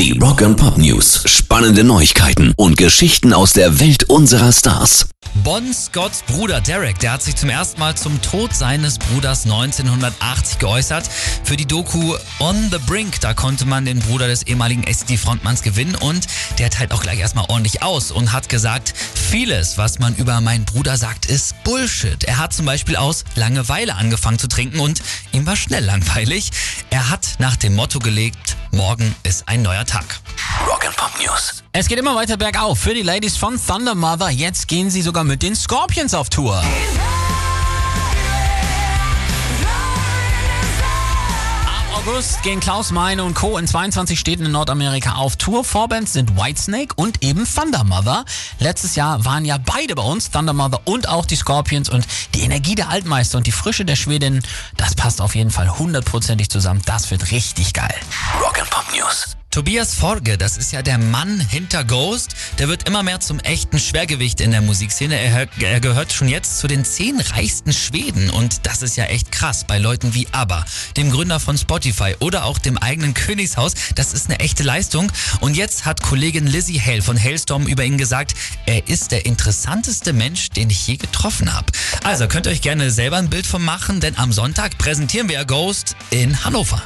Die Rock and Pop News. Spannende Neuigkeiten und Geschichten aus der Welt unserer Stars. Bon Scotts Bruder Derek, der hat sich zum ersten Mal zum Tod seines Bruders 1980 geäußert. Für die Doku On the Brink, da konnte man den Bruder des ehemaligen SD-Frontmanns gewinnen und der teilt auch gleich erstmal ordentlich aus und hat gesagt, vieles, was man über meinen Bruder sagt, ist Bullshit. Er hat zum Beispiel aus Langeweile angefangen zu trinken und ihm war schnell langweilig. Er hat nach dem Motto gelegt, morgen ist ein neuer Tag. Rock and Pop News. Es geht immer weiter bergauf für die Ladies von Thunder Mother. Jetzt gehen sie sogar mit den Scorpions auf Tour. August gehen Klaus Meine und Co. in 22 Städten in Nordamerika auf Tour. Vorbands sind Whitesnake und eben Thunder Mother. Letztes Jahr waren ja beide bei uns, Thunder Mother und auch die Scorpions. Und die Energie der Altmeister und die Frische der Schwedin, das passt auf jeden Fall hundertprozentig zusammen. Das wird richtig geil. Rock and Pop News. Tobias Forge, das ist ja der Mann hinter Ghost, der wird immer mehr zum echten Schwergewicht in der Musikszene. Er, er, gehört schon jetzt zu den zehn reichsten Schweden und das ist ja echt krass bei Leuten wie ABBA, dem Gründer von Spotify oder auch dem eigenen Königshaus. Das ist eine echte Leistung und jetzt hat Kollegin Lizzie Hale von Hailstorm über ihn gesagt, er ist der interessanteste Mensch, den ich je getroffen habe. Also könnt ihr euch gerne selber ein Bild von machen, denn am Sonntag präsentieren wir Ghost in Hannover.